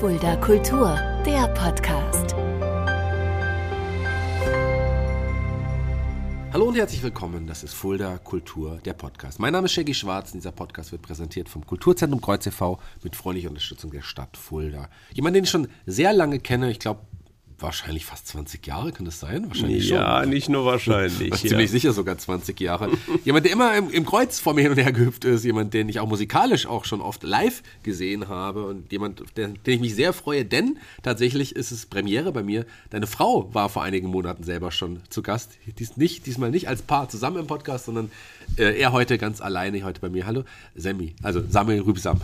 Fulda Kultur, der Podcast. Hallo und herzlich willkommen. Das ist Fulda Kultur, der Podcast. Mein Name ist Shaggy Schwarz und dieser Podcast wird präsentiert vom Kulturzentrum Kreuz e.V. mit freundlicher Unterstützung der Stadt Fulda. Jemand, den ich schon sehr lange kenne, ich glaube wahrscheinlich fast 20 Jahre, kann das sein? Wahrscheinlich ja, schon. nicht nur wahrscheinlich. ja. Ziemlich sicher sogar 20 Jahre. jemand, der immer im, im, Kreuz vor mir hin und her gehüpft ist, jemand, den ich auch musikalisch auch schon oft live gesehen habe und jemand, der, den ich mich sehr freue, denn tatsächlich ist es Premiere bei mir. Deine Frau war vor einigen Monaten selber schon zu Gast. Dies nicht, diesmal nicht als Paar zusammen im Podcast, sondern äh, er heute ganz alleine, heute bei mir. Hallo, Sammy, also Samuel Rübsam.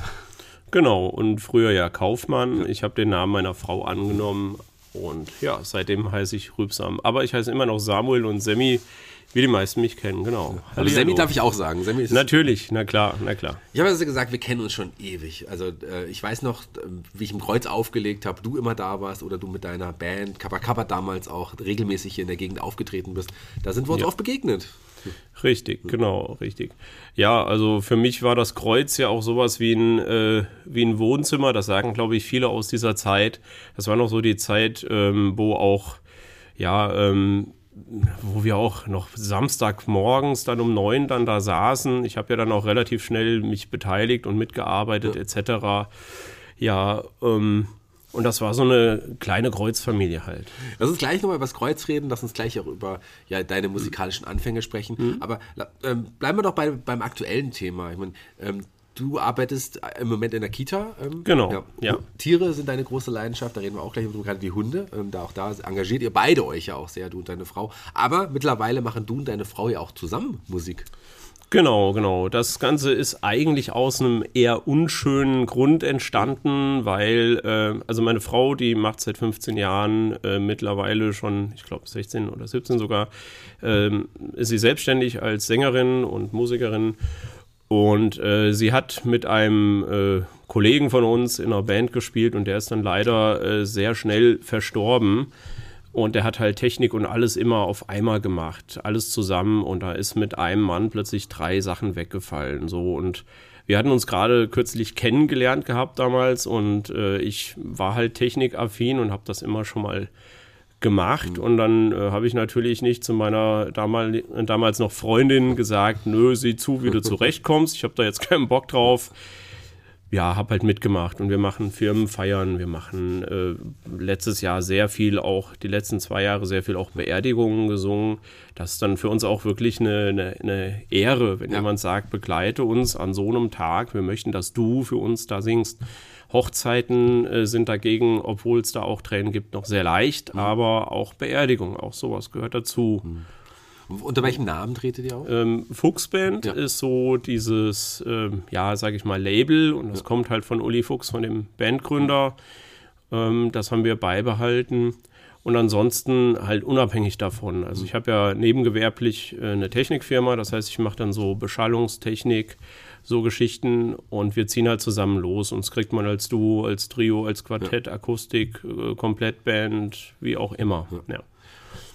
Genau, und früher ja Kaufmann. Ich habe den Namen meiner Frau angenommen, und ja, seitdem heiße ich Rübsam. Aber ich heiße immer noch Samuel und Semmi, wie die meisten mich kennen, genau. Also Semmi darf ich auch sagen. Semmi ist Natürlich, na klar, na klar. Ich habe also gesagt, wir kennen uns schon ewig. Also äh, ich weiß noch, wie ich im Kreuz aufgelegt habe, du immer da warst oder du mit deiner Band Kappa Kappa damals auch regelmäßig hier in der Gegend aufgetreten bist. Da sind wir uns ja. oft begegnet. Richtig, genau, richtig. Ja, also für mich war das Kreuz ja auch sowas wie ein, äh, wie ein Wohnzimmer. Das sagen, glaube ich, viele aus dieser Zeit. Das war noch so die Zeit, ähm, wo auch, ja, ähm, wo wir auch noch Samstagmorgens dann um neun dann da saßen. Ich habe ja dann auch relativ schnell mich beteiligt und mitgearbeitet ja. etc. Ja, ähm, und das war so eine kleine Kreuzfamilie halt. Lass uns gleich nochmal über das Kreuz reden, lass uns gleich auch über ja, deine musikalischen Anfänge sprechen. Mhm. Aber ähm, bleiben wir doch bei, beim aktuellen Thema. Ich meine, ähm, du arbeitest im Moment in der Kita. Ähm, genau. Ja. ja. Tiere sind deine große Leidenschaft, da reden wir auch gleich drüber, gerade die Hunde. Ähm, da auch da engagiert ihr beide euch ja auch sehr, du und deine Frau. Aber mittlerweile machen du und deine Frau ja auch zusammen Musik. Genau, genau. Das Ganze ist eigentlich aus einem eher unschönen Grund entstanden, weil, äh, also meine Frau, die macht seit 15 Jahren äh, mittlerweile schon, ich glaube 16 oder 17 sogar, äh, ist sie selbstständig als Sängerin und Musikerin. Und äh, sie hat mit einem äh, Kollegen von uns in einer Band gespielt und der ist dann leider äh, sehr schnell verstorben. Und der hat halt Technik und alles immer auf einmal gemacht, alles zusammen. Und da ist mit einem Mann plötzlich drei Sachen weggefallen. So und wir hatten uns gerade kürzlich kennengelernt gehabt damals und äh, ich war halt technikaffin und habe das immer schon mal gemacht. Mhm. Und dann äh, habe ich natürlich nicht zu meiner damal, damals noch Freundin gesagt, nö, sieh zu, wie du zurechtkommst. Ich habe da jetzt keinen Bock drauf ja, habe halt mitgemacht und wir machen Firmenfeiern, wir machen äh, letztes Jahr sehr viel auch, die letzten zwei Jahre sehr viel auch Beerdigungen gesungen. Das ist dann für uns auch wirklich eine, eine, eine Ehre, wenn ja. jemand sagt, begleite uns an so einem Tag, wir möchten, dass du für uns da singst. Hochzeiten äh, sind dagegen, obwohl es da auch Tränen gibt, noch sehr leicht, mhm. aber auch Beerdigungen, auch sowas gehört dazu. Mhm. Unter welchem Namen tretet ihr auf? Ähm, Fuchsband ja. ist so dieses, ähm, ja, sage ich mal, Label und das ja. kommt halt von Uli Fuchs, von dem Bandgründer. Ähm, das haben wir beibehalten. Und ansonsten halt unabhängig davon. Also ich habe ja nebengewerblich äh, eine Technikfirma, das heißt, ich mache dann so Beschallungstechnik, so Geschichten und wir ziehen halt zusammen los. Uns kriegt man als Duo, als Trio, als Quartett, ja. Akustik, äh, Komplettband, wie auch immer. Ja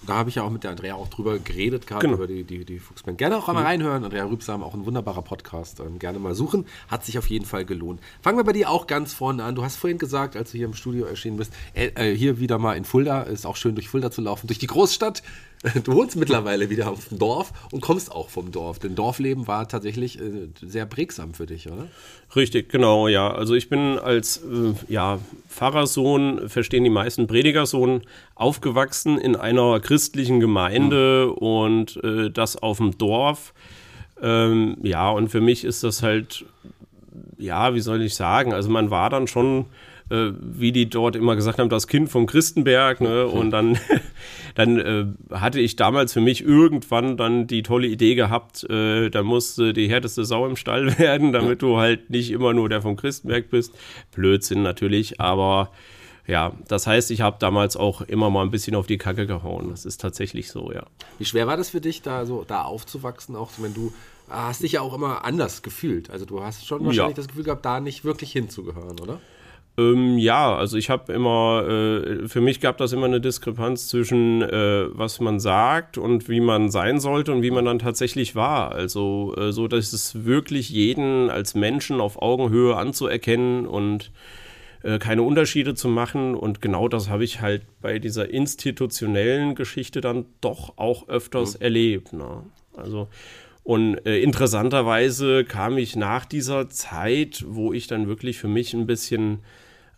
da habe ich ja auch mit der Andrea auch drüber geredet gehabt, genau. über die, die, die Fuchsband. Gerne auch einmal mhm. reinhören. Andrea Rübsam, auch ein wunderbarer Podcast. Ähm, gerne mal suchen. Hat sich auf jeden Fall gelohnt. Fangen wir bei dir auch ganz vorne an. Du hast vorhin gesagt, als du hier im Studio erschienen bist, äh, äh, hier wieder mal in Fulda. Ist auch schön, durch Fulda zu laufen, durch die Großstadt. Du wohnst mittlerweile wieder auf dem Dorf und kommst auch vom Dorf. Denn Dorfleben war tatsächlich äh, sehr prägsam für dich, oder? Richtig, genau, ja. Also ich bin als äh, ja, Pfarrersohn, verstehen die meisten Predigersohn, aufgewachsen in einer christlichen Gemeinde mhm. und äh, das auf dem Dorf. Ähm, ja, und für mich ist das halt, ja, wie soll ich sagen, also man war dann schon äh, wie die dort immer gesagt haben, das Kind vom Christenberg. Ne? Und dann, dann äh, hatte ich damals für mich irgendwann dann die tolle Idee gehabt, äh, da musste die härteste Sau im Stall werden, damit du halt nicht immer nur der vom Christenberg bist. Blödsinn natürlich, aber ja, das heißt, ich habe damals auch immer mal ein bisschen auf die Kacke gehauen. Das ist tatsächlich so, ja. Wie schwer war das für dich, da so da aufzuwachsen, auch wenn du hast dich ja auch immer anders gefühlt. Also du hast schon wahrscheinlich ja. das Gefühl gehabt, da nicht wirklich hinzugehören, oder? Ähm, ja, also ich habe immer, äh, für mich gab das immer eine Diskrepanz zwischen, äh, was man sagt und wie man sein sollte und wie man dann tatsächlich war. Also äh, so, dass es wirklich jeden als Menschen auf Augenhöhe anzuerkennen und äh, keine Unterschiede zu machen. Und genau das habe ich halt bei dieser institutionellen Geschichte dann doch auch öfters mhm. erlebt. Ne? Also und äh, interessanterweise kam ich nach dieser Zeit, wo ich dann wirklich für mich ein bisschen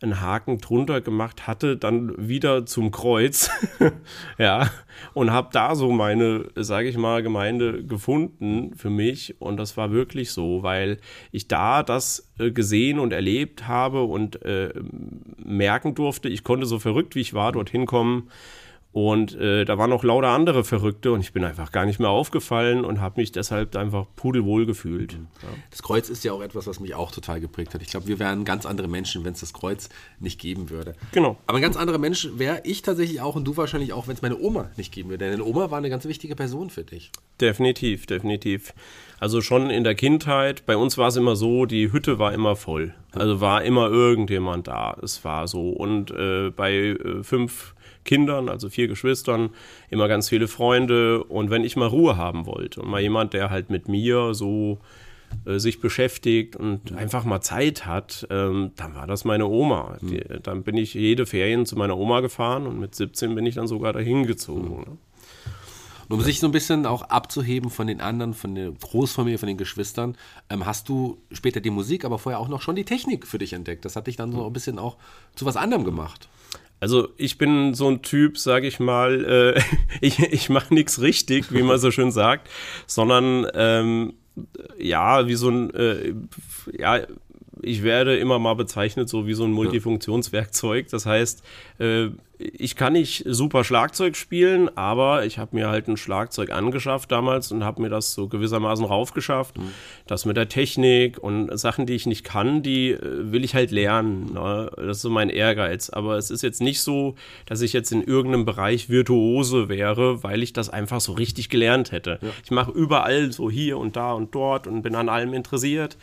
einen Haken drunter gemacht hatte, dann wieder zum Kreuz, ja, und habe da so meine, sage ich mal, Gemeinde gefunden für mich. Und das war wirklich so, weil ich da das äh, gesehen und erlebt habe und äh, merken durfte, ich konnte so verrückt wie ich war dorthin kommen und äh, da waren noch lauter andere Verrückte und ich bin einfach gar nicht mehr aufgefallen und habe mich deshalb einfach pudelwohl gefühlt. Mhm. Ja. Das Kreuz ist ja auch etwas, was mich auch total geprägt hat. Ich glaube, wir wären ganz andere Menschen, wenn es das Kreuz nicht geben würde. Genau. Aber ein ganz anderer Mensch wäre ich tatsächlich auch und du wahrscheinlich auch, wenn es meine Oma nicht geben würde. Denn deine Oma war eine ganz wichtige Person für dich. Definitiv, definitiv. Also schon in der Kindheit, bei uns war es immer so, die Hütte war immer voll. Also war immer irgendjemand da. Es war so. Und äh, bei äh, fünf Kindern, also vier Geschwistern, immer ganz viele Freunde. Und wenn ich mal Ruhe haben wollte und mal jemand, der halt mit mir so äh, sich beschäftigt und einfach mal Zeit hat, ähm, dann war das meine Oma. Die, dann bin ich jede Ferien zu meiner Oma gefahren und mit 17 bin ich dann sogar dahin gezogen. Ne? um sich so ein bisschen auch abzuheben von den anderen, von der Großfamilie, von den Geschwistern, ähm, hast du später die Musik, aber vorher auch noch schon die Technik für dich entdeckt. Das hat dich dann so ein bisschen auch zu was anderem gemacht. Also ich bin so ein Typ, sage ich mal, äh, ich, ich mache nichts richtig, wie man so schön sagt, sondern ähm, ja, wie so ein, äh, ja, ich werde immer mal bezeichnet so wie so ein Multifunktionswerkzeug. Das heißt, äh, ich kann nicht super Schlagzeug spielen, aber ich habe mir halt ein Schlagzeug angeschafft damals und habe mir das so gewissermaßen raufgeschafft. Mhm. Das mit der Technik und Sachen, die ich nicht kann, die äh, will ich halt lernen. Ne? Das ist so mein Ehrgeiz. Aber es ist jetzt nicht so, dass ich jetzt in irgendeinem Bereich Virtuose wäre, weil ich das einfach so richtig gelernt hätte. Ja. Ich mache überall so hier und da und dort und bin an allem interessiert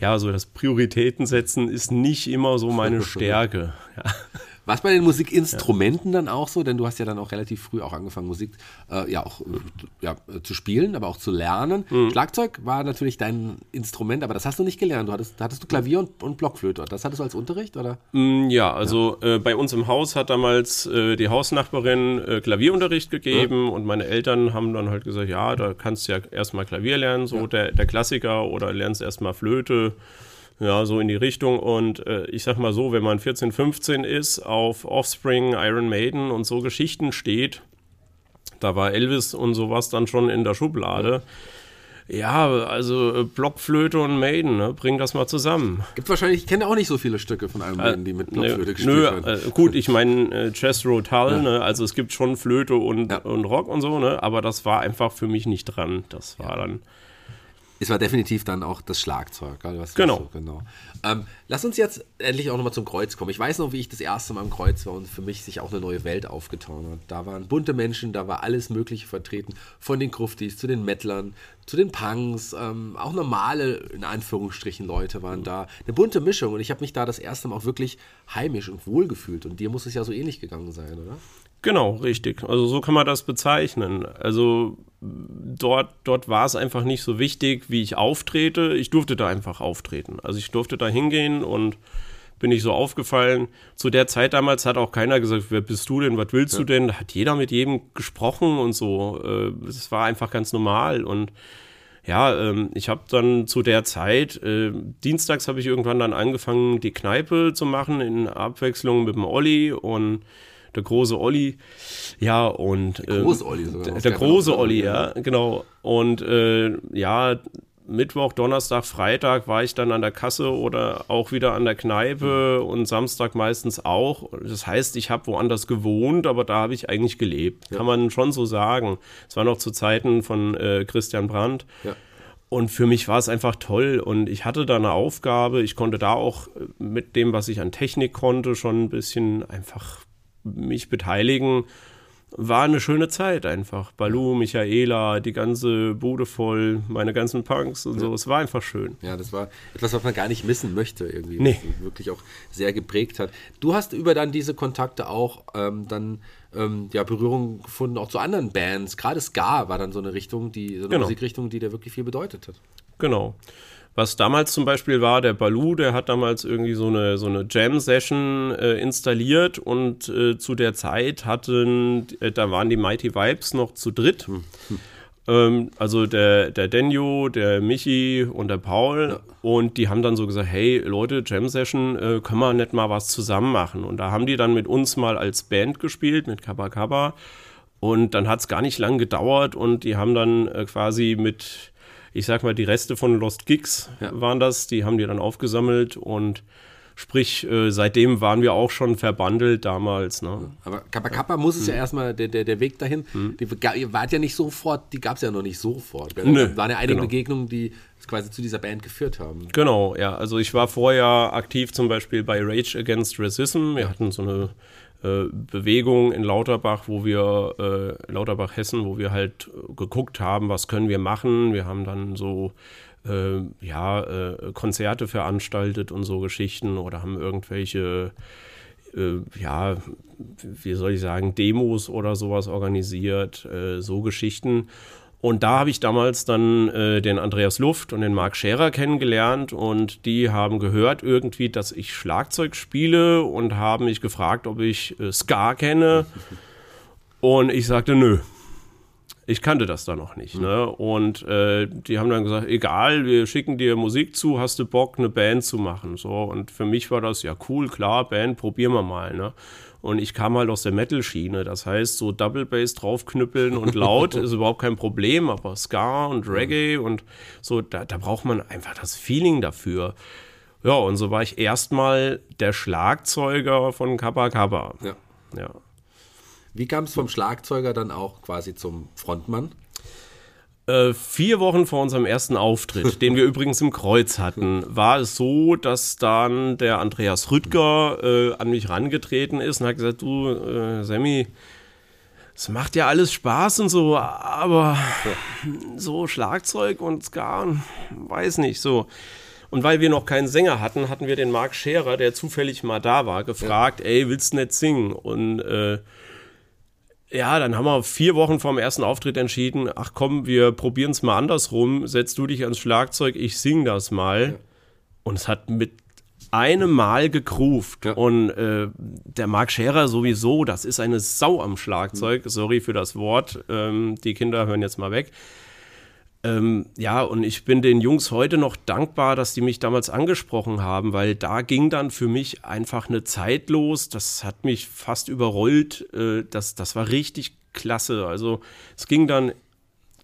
ja, so das Prioritäten setzen ist nicht immer so meine Stärke. Ja. War es bei den Musikinstrumenten ja. dann auch so? Denn du hast ja dann auch relativ früh auch angefangen, Musik äh, ja auch äh, ja, zu spielen, aber auch zu lernen. Mhm. Schlagzeug war natürlich dein Instrument, aber das hast du nicht gelernt. Du hattest, hattest du Klavier und, und Blockflöte. Das hattest du als Unterricht, oder? Mm, ja, also ja. Äh, bei uns im Haus hat damals äh, die Hausnachbarin äh, Klavierunterricht gegeben ja. und meine Eltern haben dann halt gesagt, ja, da kannst du ja erstmal Klavier lernen, so der, der Klassiker, oder lernst erstmal Flöte. Ja, so in die Richtung. Und äh, ich sag mal so, wenn man 14, 15 ist, auf Offspring, Iron Maiden und so Geschichten steht, da war Elvis und sowas dann schon in der Schublade. Ja, also äh, Blockflöte und Maiden, ne? bring das mal zusammen. Gibt wahrscheinlich, ich kenne auch nicht so viele Stücke von Iron Maiden, die mit äh, Blockflöte nö, gespielt werden. Äh, gut, ich meine äh, Chess Rotal, ja. ne? also es gibt schon Flöte und, ja. und Rock und so, ne? aber das war einfach für mich nicht dran. Das war ja. dann es war definitiv dann auch das Schlagzeug. genau. So, genau. Ähm, lass uns jetzt endlich auch nochmal zum Kreuz kommen. Ich weiß noch, wie ich das erste Mal am Kreuz war und für mich sich auch eine neue Welt aufgetan hat. Da waren bunte Menschen, da war alles Mögliche vertreten. Von den Gruftis zu den Mettlern, zu den Punks, ähm, auch normale, in Anführungsstrichen, Leute waren da. Eine bunte Mischung und ich habe mich da das erste Mal auch wirklich heimisch und wohl gefühlt. Und dir muss es ja so ähnlich gegangen sein, oder? Genau, richtig. Also so kann man das bezeichnen. Also dort, dort war es einfach nicht so wichtig, wie ich auftrete. Ich durfte da einfach auftreten. Also ich durfte da hingehen und bin nicht so aufgefallen. Zu der Zeit damals hat auch keiner gesagt, wer bist du denn, was willst ja. du denn? Da hat jeder mit jedem gesprochen und so. Es äh, war einfach ganz normal und ja, ähm, ich habe dann zu der Zeit, äh, dienstags habe ich irgendwann dann angefangen, die Kneipe zu machen in Abwechslung mit dem Olli und der große Olli. Ja, und. Der große Olli sogar. Der, der große Olli, ja, genau. Und äh, ja, Mittwoch, Donnerstag, Freitag war ich dann an der Kasse oder auch wieder an der Kneipe und Samstag meistens auch. Das heißt, ich habe woanders gewohnt, aber da habe ich eigentlich gelebt. Ja. Kann man schon so sagen. Es war noch zu Zeiten von äh, Christian Brandt. Ja. Und für mich war es einfach toll und ich hatte da eine Aufgabe. Ich konnte da auch mit dem, was ich an Technik konnte, schon ein bisschen einfach mich beteiligen. War eine schöne Zeit einfach. Balu, Michaela, die ganze Bude voll, meine ganzen Punks und ja. so. Es war einfach schön. Ja, das war etwas, was man gar nicht missen möchte irgendwie. Nee. Was wirklich auch sehr geprägt hat. Du hast über dann diese Kontakte auch ähm, dann ähm, ja, Berührung gefunden, auch zu anderen Bands. Gerade Ska war dann so eine Richtung, die, so eine genau. Musikrichtung, die dir wirklich viel bedeutet hat. Genau was damals zum Beispiel war, der Balu, der hat damals irgendwie so eine, so eine Jam-Session äh, installiert und äh, zu der Zeit hatten, äh, da waren die Mighty Vibes noch zu dritt. Hm. Ähm, also der, der Denjo, der Michi und der Paul. Ja. Und die haben dann so gesagt, hey Leute, Jam-Session, äh, können wir nicht mal was zusammen machen? Und da haben die dann mit uns mal als Band gespielt, mit Kappa Kappa. Und dann hat es gar nicht lang gedauert und die haben dann äh, quasi mit, ich sag mal, die Reste von Lost Gigs ja. waren das, die haben die dann aufgesammelt und Sprich, äh, seitdem waren wir auch schon verbandelt damals. Ne? Aber Kappa Kappa muss es hm. ja erstmal, der, der, der Weg dahin, hm. die ihr wart ja nicht sofort, die gab es ja noch nicht sofort. Da Nö, waren ja einige genau. Begegnungen, die quasi zu dieser Band geführt haben. Genau, ja. Also ich war vorher aktiv zum Beispiel bei Rage Against Racism. Wir hatten so eine äh, Bewegung in Lauterbach, wo wir, äh, Lauterbach Hessen, wo wir halt geguckt haben, was können wir machen. Wir haben dann so äh, ja, äh, Konzerte veranstaltet und so Geschichten oder haben irgendwelche, äh, ja, wie soll ich sagen, Demos oder sowas organisiert, äh, so Geschichten. Und da habe ich damals dann äh, den Andreas Luft und den Marc Scherer kennengelernt und die haben gehört irgendwie, dass ich Schlagzeug spiele und haben mich gefragt, ob ich äh, Ska kenne. Und ich sagte, nö. Ich kannte das da noch nicht. Ne? Und äh, die haben dann gesagt, egal, wir schicken dir Musik zu, hast du Bock, eine Band zu machen? So, und für mich war das ja cool, klar, Band, probieren wir mal. Ne? Und ich kam halt aus der Metal-Schiene. Das heißt, so Double Bass draufknüppeln und laut ist überhaupt kein Problem, aber Ska und Reggae und so, da, da braucht man einfach das Feeling dafür. Ja, und so war ich erstmal der Schlagzeuger von Kappa Kappa. Ja. ja. Wie kam es vom Schlagzeuger dann auch quasi zum Frontmann? Äh, vier Wochen vor unserem ersten Auftritt, den wir übrigens im Kreuz hatten, war es so, dass dann der Andreas Rüttger äh, an mich rangetreten ist und hat gesagt, du, äh, Sammy, es macht ja alles Spaß und so, aber so Schlagzeug und Ska, weiß nicht, so. Und weil wir noch keinen Sänger hatten, hatten wir den Marc Scherer, der zufällig mal da war, gefragt, ja. ey, willst du nicht singen? Und äh, ja, dann haben wir vier Wochen vorm ersten Auftritt entschieden, ach komm, wir probieren es mal andersrum, setzt du dich ans Schlagzeug, ich sing das mal. Ja. Und es hat mit einem Mal gegruft. Ja. Und äh, der Marc Scherer sowieso, das ist eine Sau am Schlagzeug. Mhm. Sorry für das Wort. Ähm, die Kinder hören jetzt mal weg. Ähm, ja, und ich bin den Jungs heute noch dankbar, dass die mich damals angesprochen haben, weil da ging dann für mich einfach eine Zeit los. Das hat mich fast überrollt. Äh, das, das war richtig klasse. Also es ging dann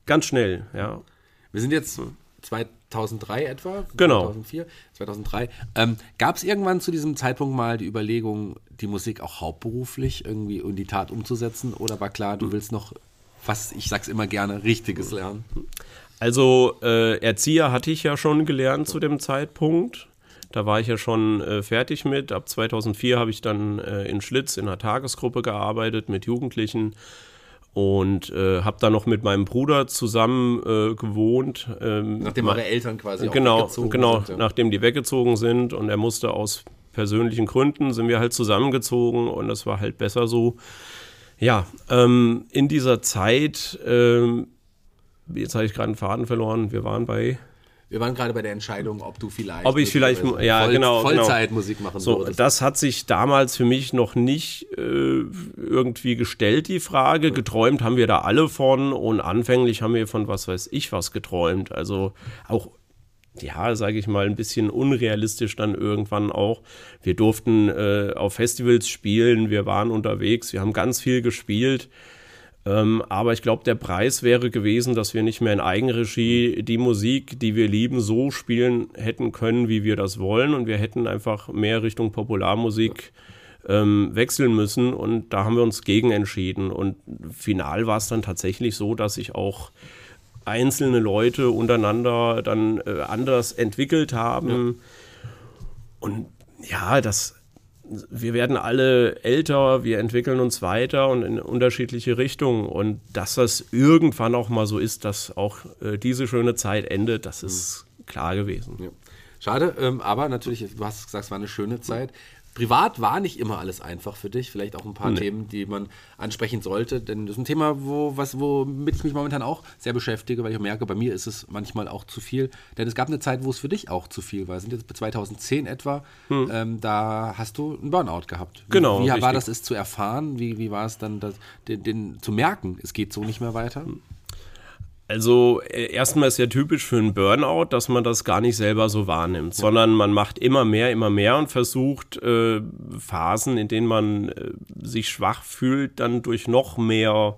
ganz schnell, ja. Wir sind jetzt 2003 etwa, genau. 2004, 2003. Ähm, Gab es irgendwann zu diesem Zeitpunkt mal die Überlegung, die Musik auch hauptberuflich irgendwie in die Tat umzusetzen? Oder war klar, du willst noch was, ich sag's immer gerne, Richtiges lernen? Also äh, Erzieher hatte ich ja schon gelernt zu dem Zeitpunkt. Da war ich ja schon äh, fertig mit. Ab 2004 habe ich dann äh, in Schlitz in einer Tagesgruppe gearbeitet mit Jugendlichen und äh, habe dann noch mit meinem Bruder zusammen äh, gewohnt. Ähm, nachdem eure Eltern quasi genau, weggezogen genau, sind. Genau, nachdem die weggezogen sind und er musste aus persönlichen Gründen, sind wir halt zusammengezogen und das war halt besser so. Ja, ähm, in dieser Zeit ähm, jetzt habe ich gerade einen Faden verloren. Wir waren bei. Wir waren gerade bei der Entscheidung, ob du vielleicht. Ob ich vielleicht, ja, Voll, genau. Vollzeitmusik genau. machen so, würdest. Das hat sich damals für mich noch nicht äh, irgendwie gestellt, die Frage. Geträumt haben wir da alle von und anfänglich haben wir von was weiß ich was geträumt. Also auch ja, sage ich mal, ein bisschen unrealistisch dann irgendwann auch. Wir durften äh, auf Festivals spielen, wir waren unterwegs, wir haben ganz viel gespielt. Ähm, aber ich glaube, der Preis wäre gewesen, dass wir nicht mehr in Eigenregie die Musik, die wir lieben, so spielen hätten können, wie wir das wollen. Und wir hätten einfach mehr Richtung Popularmusik ähm, wechseln müssen. Und da haben wir uns gegen entschieden. Und final war es dann tatsächlich so, dass sich auch einzelne Leute untereinander dann äh, anders entwickelt haben. Ja. Und ja, das wir werden alle älter, wir entwickeln uns weiter und in unterschiedliche Richtungen. Und dass das irgendwann auch mal so ist, dass auch äh, diese schöne Zeit endet, das ist mhm. klar gewesen. Ja. Schade, ähm, aber natürlich, du hast gesagt, es war eine schöne Zeit. Privat war nicht immer alles einfach für dich, vielleicht auch ein paar nee. Themen, die man ansprechen sollte, denn das ist ein Thema, wo, was, womit ich mich momentan auch sehr beschäftige, weil ich merke, bei mir ist es manchmal auch zu viel, denn es gab eine Zeit, wo es für dich auch zu viel war. Sind jetzt bei 2010 etwa, hm. ähm, da hast du einen Burnout gehabt. Wie, genau. Wie richtig. war das, es zu erfahren? Wie, wie war es dann, das, den, den, zu merken, es geht so nicht mehr weiter? Hm. Also äh, erstmal ist ja typisch für einen Burnout, dass man das gar nicht selber so wahrnimmt, ja. sondern man macht immer mehr, immer mehr und versucht äh, Phasen, in denen man äh, sich schwach fühlt, dann durch noch mehr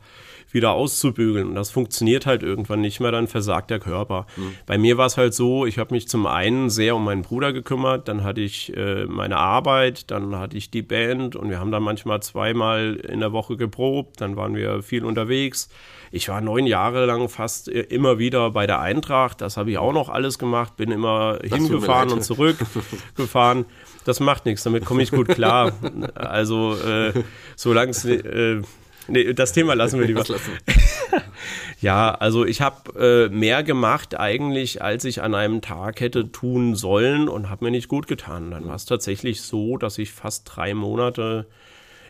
wieder auszubügeln. Und das funktioniert halt irgendwann nicht mehr, dann versagt der Körper. Mhm. Bei mir war es halt so, ich habe mich zum einen sehr um meinen Bruder gekümmert, dann hatte ich äh, meine Arbeit, dann hatte ich die Band und wir haben dann manchmal zweimal in der Woche geprobt, dann waren wir viel unterwegs. Ich war neun Jahre lang fast äh, immer wieder bei der Eintracht, das habe ich auch noch alles gemacht, bin immer das hingefahren und zurückgefahren. Das macht nichts, damit komme ich gut klar. Also, äh, solange es äh, Nee, das Thema lassen wir lieber. ja, also ich habe äh, mehr gemacht eigentlich, als ich an einem Tag hätte tun sollen und habe mir nicht gut getan. Dann war es tatsächlich so, dass ich fast drei Monate,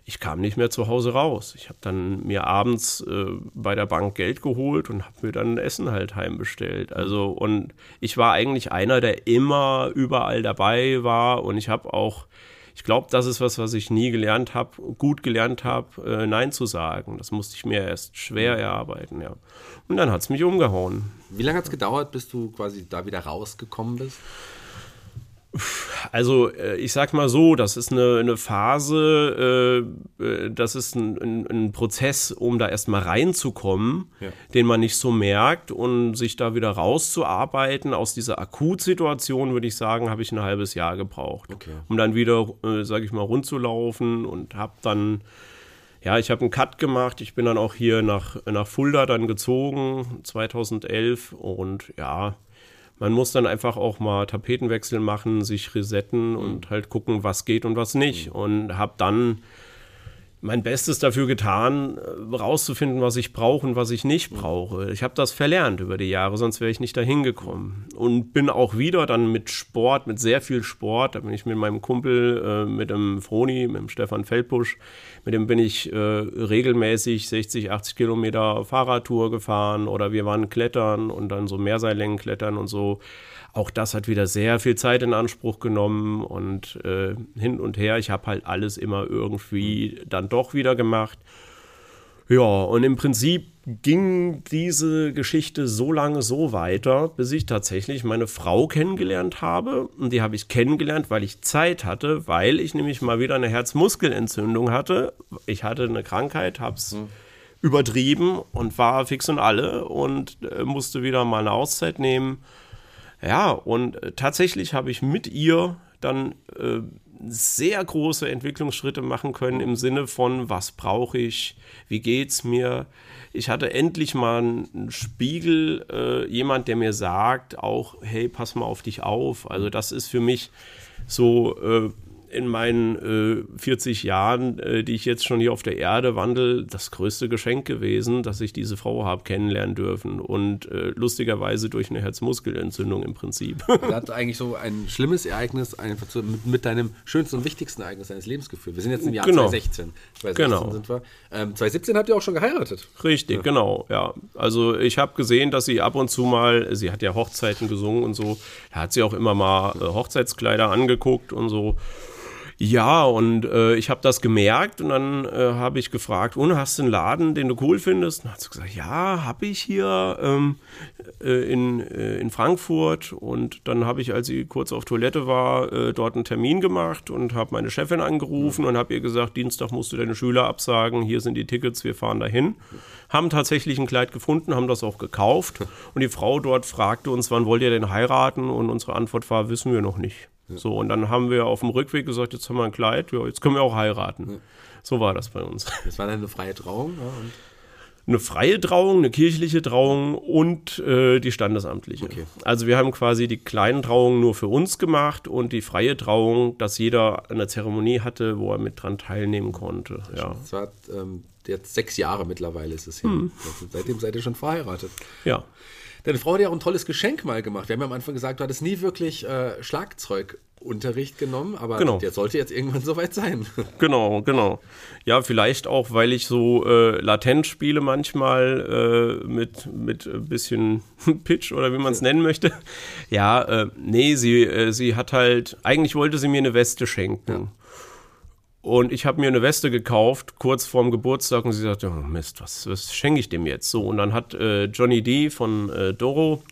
ich kam nicht mehr zu Hause raus. Ich habe dann mir abends äh, bei der Bank Geld geholt und habe mir dann Essen halt heimbestellt. Also und ich war eigentlich einer, der immer überall dabei war und ich habe auch ich glaube, das ist was, was ich nie gelernt habe, gut gelernt habe, äh, Nein zu sagen. Das musste ich mir erst schwer mhm. erarbeiten, ja. Und dann hat es mich umgehauen. Wie lange hat es gedauert, bis du quasi da wieder rausgekommen bist? Also äh, ich sag mal so, das ist eine, eine Phase, äh, äh, das ist ein, ein, ein, Prozess, um da erstmal reinzukommen, ja. den man nicht so merkt und sich da wieder rauszuarbeiten. Aus dieser Akutsituation, würde ich sagen, habe ich ein halbes Jahr gebraucht, okay. um dann wieder, äh, sage ich mal, rundzulaufen und habe dann ja, ich habe einen Cut gemacht. Ich bin dann auch hier nach, nach Fulda dann gezogen, 2011. Und ja, man muss dann einfach auch mal Tapetenwechsel machen, sich resetten und mhm. halt gucken, was geht und was nicht. Mhm. Und habe dann mein Bestes dafür getan, äh, rauszufinden, was ich brauche und was ich nicht brauche. Ich habe das verlernt über die Jahre, sonst wäre ich nicht dahin gekommen. Und bin auch wieder dann mit Sport, mit sehr viel Sport, da bin ich mit meinem Kumpel, äh, mit dem Froni, mit dem Stefan Feldbusch, mit dem bin ich äh, regelmäßig 60, 80 Kilometer Fahrradtour gefahren oder wir waren klettern und dann so Mehrseillängen klettern und so. Auch das hat wieder sehr viel Zeit in Anspruch genommen und äh, hin und her. Ich habe halt alles immer irgendwie dann doch wieder gemacht. Ja, und im Prinzip ging diese Geschichte so lange so weiter, bis ich tatsächlich meine Frau kennengelernt habe. Und die habe ich kennengelernt, weil ich Zeit hatte, weil ich nämlich mal wieder eine Herzmuskelentzündung hatte. Ich hatte eine Krankheit, habe es mhm. übertrieben und war fix und alle und äh, musste wieder mal eine Auszeit nehmen ja, und äh, tatsächlich habe ich mit ihr dann äh, sehr große Entwicklungsschritte machen können im Sinne von, was brauche ich, wie geht's mir. Ich hatte endlich mal einen Spiegel, äh, jemand, der mir sagt, auch, hey, pass mal auf dich auf. Also das ist für mich so äh, in meinen äh, 40 Jahren, äh, die ich jetzt schon hier auf der Erde wandel, das größte Geschenk gewesen, dass ich diese Frau habe kennenlernen dürfen. Und äh, lustigerweise durch eine Herzmuskelentzündung im Prinzip. Du hast eigentlich so ein schlimmes Ereignis einfach zu, mit, mit, deinem schönsten und wichtigsten Ereignis deines Lebens geführt. Wir sind jetzt im Jahr genau. 2016. 2016 genau. sind wir. Ähm, 2017 habt ihr auch schon geheiratet. Richtig, ja. genau. Ja. Also ich habe gesehen, dass sie ab und zu mal, sie hat ja Hochzeiten gesungen und so, da hat sie auch immer mal äh, Hochzeitskleider angeguckt und so. Ja, und äh, ich habe das gemerkt und dann äh, habe ich gefragt, und hast du einen Laden, den du cool findest? Und hat sie gesagt, ja, habe ich hier ähm, äh, in, äh, in Frankfurt. Und dann habe ich, als sie kurz auf Toilette war, äh, dort einen Termin gemacht und habe meine Chefin angerufen und habe ihr gesagt, Dienstag musst du deine Schüler absagen, hier sind die Tickets, wir fahren dahin. Haben tatsächlich ein Kleid gefunden, haben das auch gekauft. Und die Frau dort fragte uns, wann wollt ihr denn heiraten? Und unsere Antwort war, wissen wir noch nicht. So, und dann haben wir auf dem Rückweg gesagt, jetzt haben wir ein Kleid, ja, jetzt können wir auch heiraten. Ja. So war das bei uns. Das war dann eine freie Trauung, ja, eine freie Trauung, eine kirchliche Trauung und äh, die standesamtliche. Okay. Also wir haben quasi die kleinen Trauungen nur für uns gemacht und die freie Trauung, dass jeder eine Zeremonie hatte, wo er mit dran teilnehmen konnte. Ja. Das war ähm, jetzt sechs Jahre mittlerweile ist es. Hm. Also seitdem seid ihr schon verheiratet. Ja. Deine Frau hat ja auch ein tolles Geschenk mal gemacht. Wir haben ja am Anfang gesagt, du hattest nie wirklich äh, Schlagzeugunterricht genommen, aber Genau. der sollte jetzt irgendwann soweit sein. Genau, genau. Ja, vielleicht auch, weil ich so äh, latent spiele manchmal äh, mit, mit ein bisschen Pitch oder wie man es nennen möchte. Ja, äh, nee, sie, äh, sie hat halt, eigentlich wollte sie mir eine Weste schenken. Und ich habe mir eine Weste gekauft, kurz vorm Geburtstag, und sie sagte, oh Mist, was, was schenke ich dem jetzt? So, und dann hat äh, Johnny D. von äh, Doro,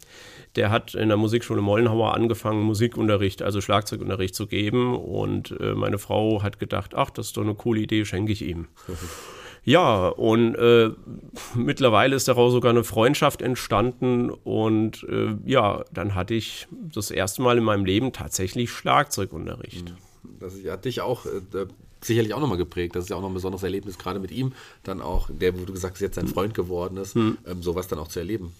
der hat in der Musikschule Mollenhauer angefangen, Musikunterricht, also Schlagzeugunterricht zu geben. Und äh, meine Frau hat gedacht, ach, das ist doch eine coole Idee, schenke ich ihm. Ja, und äh, mittlerweile ist daraus sogar eine Freundschaft entstanden. Und äh, ja, dann hatte ich das erste Mal in meinem Leben tatsächlich Schlagzeugunterricht. Das hat dich auch äh, sicherlich auch nochmal geprägt. Das ist ja auch noch ein besonderes Erlebnis, gerade mit ihm, dann auch, der, wo du gesagt hast, jetzt sein Freund geworden ist, ähm, sowas dann auch zu erleben.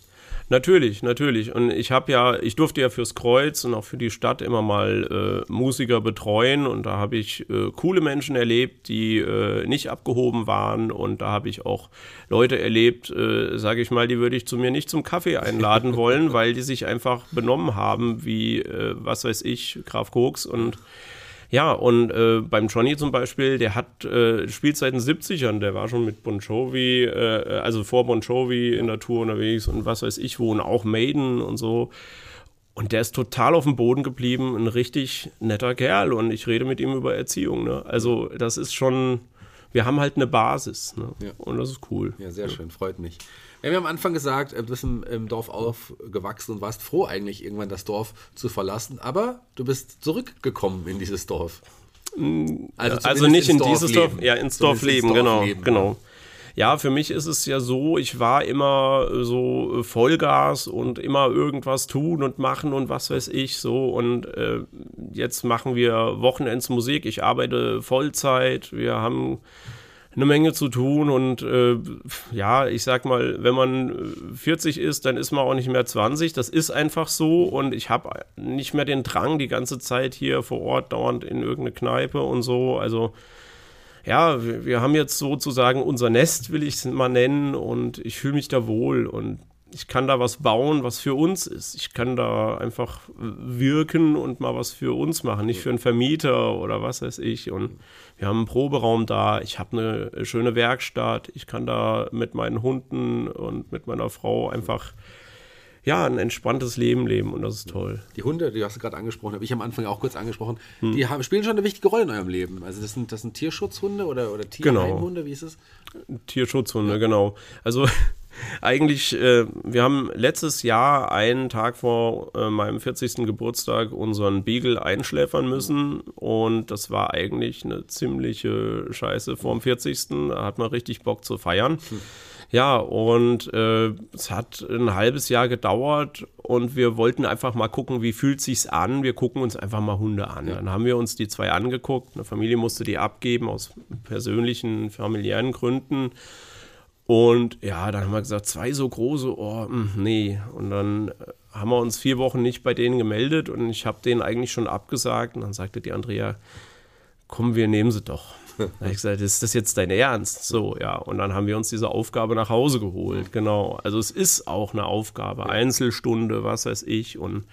Natürlich, natürlich. Und ich habe ja, ich durfte ja fürs Kreuz und auch für die Stadt immer mal äh, Musiker betreuen und da habe ich äh, coole Menschen erlebt, die äh, nicht abgehoben waren und da habe ich auch Leute erlebt, äh, sage ich mal, die würde ich zu mir nicht zum Kaffee einladen wollen, weil die sich einfach benommen haben wie, äh, was weiß ich, Graf Koks und ja, und äh, beim Johnny zum Beispiel, der hat äh, spielt seit den 70ern, der war schon mit Bon Jovi, äh, also vor Bon Jovi in der Tour unterwegs und was weiß ich wo und auch Maiden und so. Und der ist total auf dem Boden geblieben, ein richtig netter Kerl und ich rede mit ihm über Erziehung. Ne? Also das ist schon, wir haben halt eine Basis ne? Ja. und das ist cool. Ja, sehr schön, freut mich. Wir haben ja am Anfang gesagt, äh, du bist im, im Dorf aufgewachsen und warst froh, eigentlich irgendwann das Dorf zu verlassen, aber du bist zurückgekommen in dieses Dorf. Also, zumindest nicht in dieses Dorfleben. Dorf, ja, ins Dorfleben, ins genau, Dorfleben, genau. Ja, für mich ist es ja so, ich war immer so äh, Vollgas und immer irgendwas tun und machen und was weiß ich so. Und äh, jetzt machen wir Wochenendsmusik. Ich arbeite Vollzeit. Wir haben eine Menge zu tun und äh, ja, ich sag mal, wenn man äh, 40 ist, dann ist man auch nicht mehr 20. Das ist einfach so und ich habe nicht mehr den Drang, die ganze Zeit hier vor Ort dauernd in irgendeine Kneipe und so. Also ja, wir, haben jetzt sozusagen unser Nest, will ich es mal nennen, und ich fühle mich da wohl und ich kann da was bauen, was für uns ist. Ich kann da einfach wirken und mal was für uns machen, nicht für einen Vermieter oder was weiß ich. Und wir haben einen Proberaum da, ich habe eine schöne Werkstatt, ich kann da mit meinen Hunden und mit meiner Frau einfach ja, ein entspanntes Leben leben und das ist toll. Die Hunde, die hast du gerade angesprochen, habe ich am Anfang auch kurz angesprochen, Hm. die haben, spielen schon eine wichtige Rolle in eurem Leben. Also das sind, das sind Tierschutzhunde oder, oder Genau. Tierheimhunde, wie ist es? Tierschutzhunde, genau. Also eigentlich, äh, wir haben letztes Jahr einen Tag vor äh, meinem 40. Geburtstag unseren Beagle einschläfern müssen und das war eigentlich eine ziemliche Scheiße vorm 40. Da hat man richtig Bock zu feiern. Ja, und äh, es hat ein halbes Jahr gedauert und wir wollten einfach mal gucken, wie fühlt sich's an. Wir gucken uns einfach mal Hunde an. Dann haben wir uns die zwei angeguckt. Eine Familie musste die abgeben aus persönlichen, familiären Gründen. Und ja, dann haben wir gesagt, zwei so große, oh, mh, nee. Und dann äh, haben wir uns vier Wochen nicht bei denen gemeldet und ich habe denen eigentlich schon abgesagt. Und dann sagte die Andrea, komm, wir nehmen sie doch. Da habe ich gesagt, ist das jetzt dein Ernst? So, ja. Und dann haben wir uns diese Aufgabe nach Hause geholt. Genau. Also es ist auch eine Aufgabe. Einzelstunde, was weiß ich. Und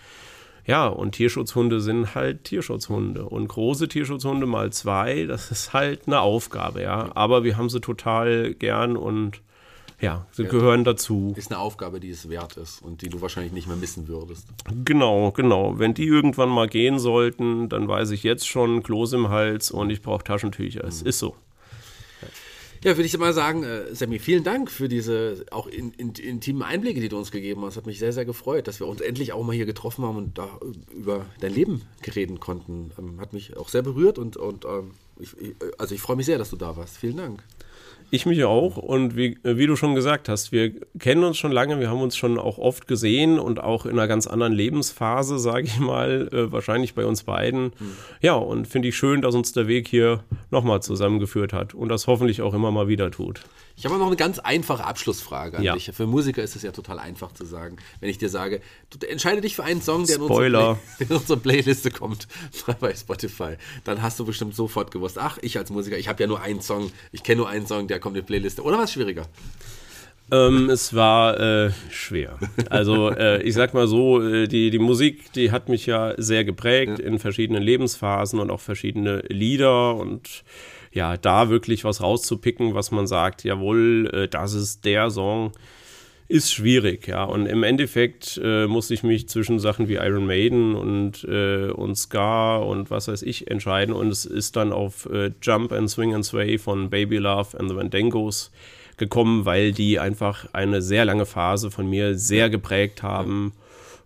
ja, und Tierschutzhunde sind halt Tierschutzhunde. Und große Tierschutzhunde mal zwei, das ist halt eine Aufgabe, ja. Aber wir haben sie total gern und ja, sie gehören dazu. Ist eine Aufgabe, die es wert ist und die du wahrscheinlich nicht mehr missen würdest. Genau, genau. Wenn die irgendwann mal gehen sollten, dann weiß ich jetzt schon, Kloß im Hals und ich brauche Taschentücher. Es ist so. Ja, würde ich mal sagen, äh, Sammy, vielen Dank für diese auch in, in, intimen Einblicke, die du uns gegeben hast. Hat mich sehr, sehr gefreut, dass wir uns endlich auch mal hier getroffen haben und da äh, über dein Leben reden konnten. Ähm, hat mich auch sehr berührt und, und ähm, ich, ich, also ich freue mich sehr, dass du da warst. Vielen Dank. Ich mich auch. Und wie, wie du schon gesagt hast, wir kennen uns schon lange, wir haben uns schon auch oft gesehen und auch in einer ganz anderen Lebensphase, sage ich mal, äh, wahrscheinlich bei uns beiden. Ja, und finde ich schön, dass uns der Weg hier nochmal zusammengeführt hat und das hoffentlich auch immer mal wieder tut. Ich habe noch eine ganz einfache Abschlussfrage an Ja. dich. Für Musiker ist es ja total einfach zu sagen, wenn ich dir sage, du entscheide dich für einen Song, der in unsere, Spoiler. Play in unsere Playliste kommt bei Spotify, dann hast du bestimmt sofort gewusst, ach, ich als Musiker, ich habe ja nur einen Song, ich kenne nur einen Song, der kommt die Playliste. Oder was schwieriger? Ähm, es war äh, schwer. Also äh, ich sag mal so, äh, die, die Musik, die hat mich ja sehr geprägt in verschiedenen Lebensphasen und auch verschiedene Lieder und ja, da wirklich was rauszupicken, was man sagt, jawohl, äh, das ist der Song, ist schwierig, ja. Und im Endeffekt äh, musste ich mich zwischen Sachen wie Iron Maiden und, äh, und Ska und was weiß ich entscheiden. Und es ist dann auf äh, Jump and Swing and Sway von Baby Love and the Vandangos gekommen, weil die einfach eine sehr lange Phase von mir sehr geprägt haben.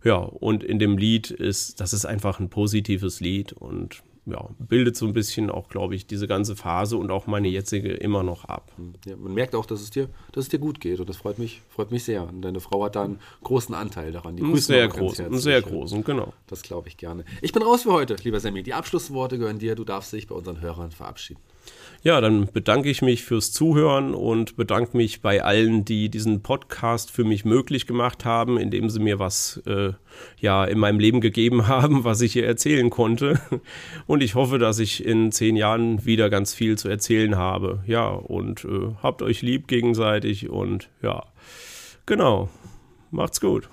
Ja, und in dem Lied ist, das ist einfach ein positives Lied und ja, bildet so ein bisschen auch, glaube ich, diese ganze Phase und auch meine jetzige immer noch ab. Ja, man merkt auch, dass es, dir, dass es dir gut geht und das freut mich, freut mich sehr. Und deine Frau hat da einen großen Anteil daran. Die Einen grüßen sehr großen, einen sehr großen, genau. Das glaube ich gerne. Ich bin raus für heute, lieber Sammy. Die Abschlussworte gehören dir. Du darfst dich bei unseren Hörern verabschieden. Ja, dann bedanke ich mich fürs Zuhören und bedanke mich bei allen, die diesen Podcast für mich möglich gemacht haben, indem sie mir was äh, ja in meinem Leben gegeben haben, was ich hier erzählen konnte. Und ich hoffe, dass ich in zehn Jahren wieder ganz viel zu erzählen habe. Ja, und äh, habt euch lieb gegenseitig und ja, genau. Macht's gut.